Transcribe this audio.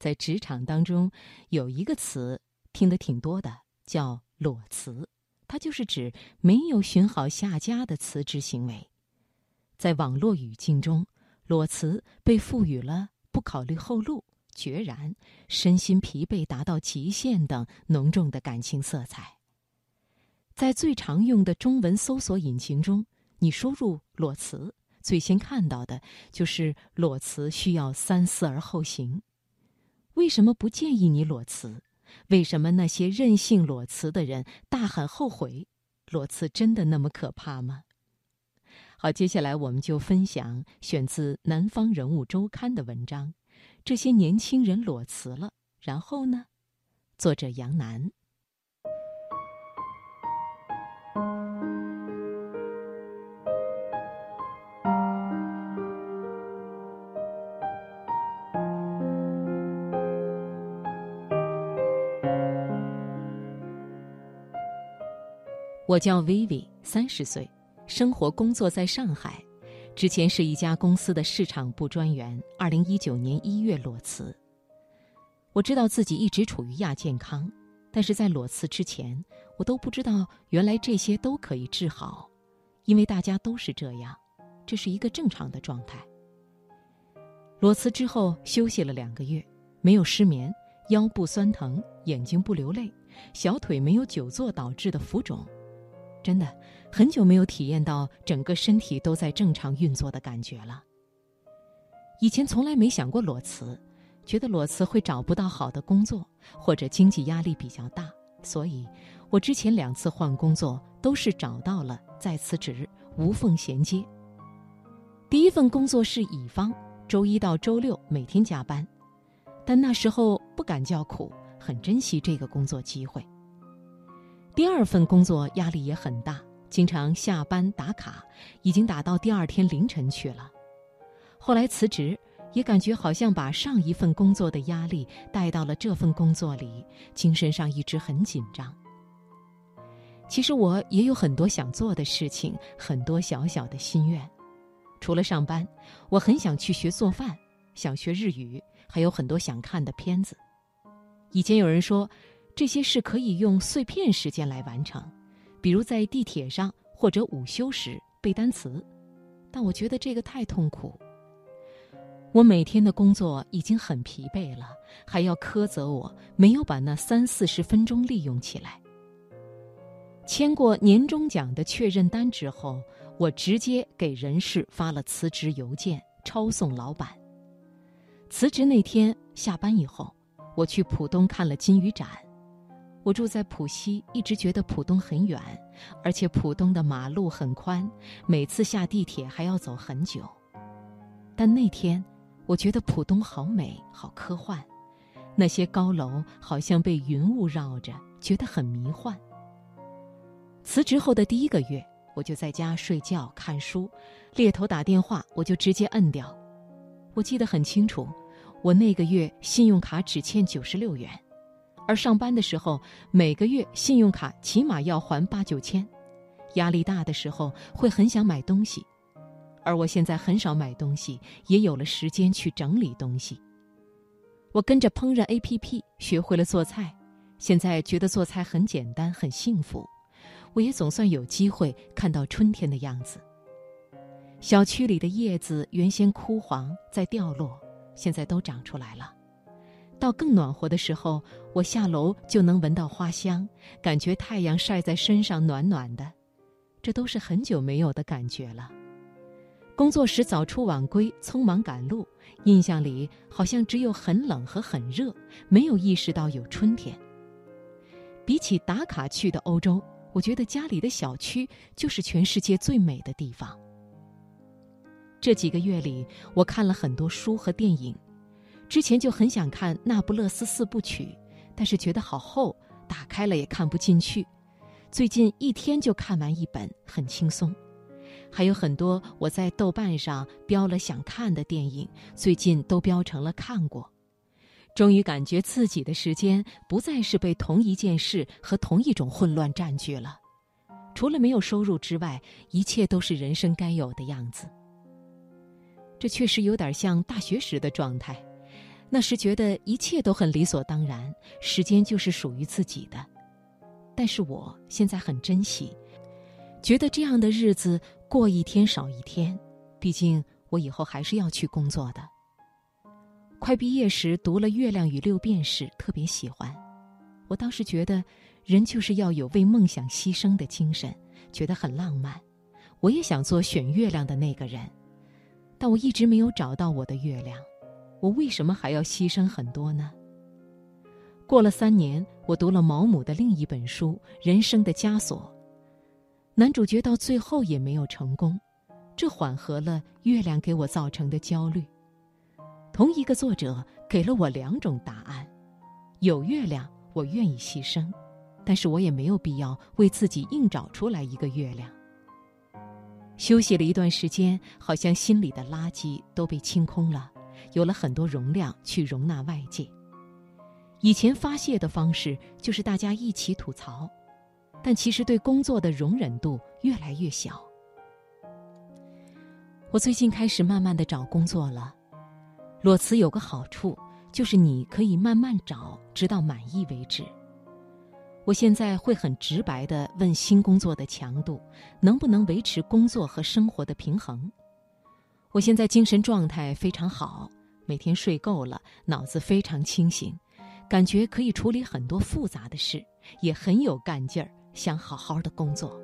在职场当中有一个词听得挺多的，叫裸辞，它就是指没有寻好下家的辞职行为。在网络语境中，裸辞被赋予了不考虑后路、决然、身心疲惫达到极限等浓重的感情色彩。在最常用的中文搜索引擎中，你输入“裸辞”，最先看到的就是“裸辞需要三思而后行”。为什么不建议你裸辞？为什么那些任性裸辞的人大喊后悔？裸辞真的那么可怕吗？好，接下来我们就分享选自《南方人物周刊》的文章：这些年轻人裸辞了，然后呢？作者杨楠。我叫 Vivi，三十岁，生活工作在上海，之前是一家公司的市场部专员。二零一九年一月裸辞。我知道自己一直处于亚健康，但是在裸辞之前，我都不知道原来这些都可以治好，因为大家都是这样，这是一个正常的状态。裸辞之后休息了两个月，没有失眠，腰部酸疼，眼睛不流泪，小腿没有久坐导致的浮肿。真的很久没有体验到整个身体都在正常运作的感觉了。以前从来没想过裸辞，觉得裸辞会找不到好的工作，或者经济压力比较大，所以我之前两次换工作都是找到了再辞职，无缝衔接。第一份工作是乙方，周一到周六每天加班，但那时候不敢叫苦，很珍惜这个工作机会。第二份工作压力也很大，经常下班打卡，已经打到第二天凌晨去了。后来辞职，也感觉好像把上一份工作的压力带到了这份工作里，精神上一直很紧张。其实我也有很多想做的事情，很多小小的心愿。除了上班，我很想去学做饭，想学日语，还有很多想看的片子。以前有人说。这些事可以用碎片时间来完成，比如在地铁上或者午休时背单词。但我觉得这个太痛苦。我每天的工作已经很疲惫了，还要苛责我没有把那三四十分钟利用起来。签过年终奖的确认单之后，我直接给人事发了辞职邮件，抄送老板。辞职那天下班以后，我去浦东看了金鱼展。我住在浦西，一直觉得浦东很远，而且浦东的马路很宽，每次下地铁还要走很久。但那天，我觉得浦东好美，好科幻，那些高楼好像被云雾绕着，觉得很迷幻。辞职后的第一个月，我就在家睡觉、看书，猎头打电话我就直接摁掉。我记得很清楚，我那个月信用卡只欠九十六元。而上班的时候，每个月信用卡起码要还八九千，压力大的时候会很想买东西，而我现在很少买东西，也有了时间去整理东西。我跟着烹饪 APP 学会了做菜，现在觉得做菜很简单，很幸福。我也总算有机会看到春天的样子。小区里的叶子原先枯黄在掉落，现在都长出来了。到更暖和的时候，我下楼就能闻到花香，感觉太阳晒在身上暖暖的，这都是很久没有的感觉了。工作时早出晚归，匆忙赶路，印象里好像只有很冷和很热，没有意识到有春天。比起打卡去的欧洲，我觉得家里的小区就是全世界最美的地方。这几个月里，我看了很多书和电影。之前就很想看《那不勒斯四部曲》，但是觉得好厚，打开了也看不进去。最近一天就看完一本，很轻松。还有很多我在豆瓣上标了想看的电影，最近都标成了看过。终于感觉自己的时间不再是被同一件事和同一种混乱占据了。除了没有收入之外，一切都是人生该有的样子。这确实有点像大学时的状态。那时觉得一切都很理所当然，时间就是属于自己的。但是我现在很珍惜，觉得这样的日子过一天少一天。毕竟我以后还是要去工作的。快毕业时读了《月亮与六便士》，特别喜欢。我当时觉得，人就是要有为梦想牺牲的精神，觉得很浪漫。我也想做选月亮的那个人，但我一直没有找到我的月亮。我为什么还要牺牲很多呢？过了三年，我读了毛姆的另一本书《人生的枷锁》，男主角到最后也没有成功，这缓和了月亮给我造成的焦虑。同一个作者给了我两种答案：有月亮，我愿意牺牲，但是我也没有必要为自己硬找出来一个月亮。休息了一段时间，好像心里的垃圾都被清空了，有了很多容量去容纳外界。以前发泄的方式就是大家一起吐槽，但其实对工作的容忍度越来越小。我最近开始慢慢的找工作了。裸辞有个好处，就是你可以慢慢找，直到满意为止。我现在会很直白的问新工作的强度，能不能维持工作和生活的平衡？我现在精神状态非常好，每天睡够了，脑子非常清醒，感觉可以处理很多复杂的事，也很有干劲儿，想好好的工作。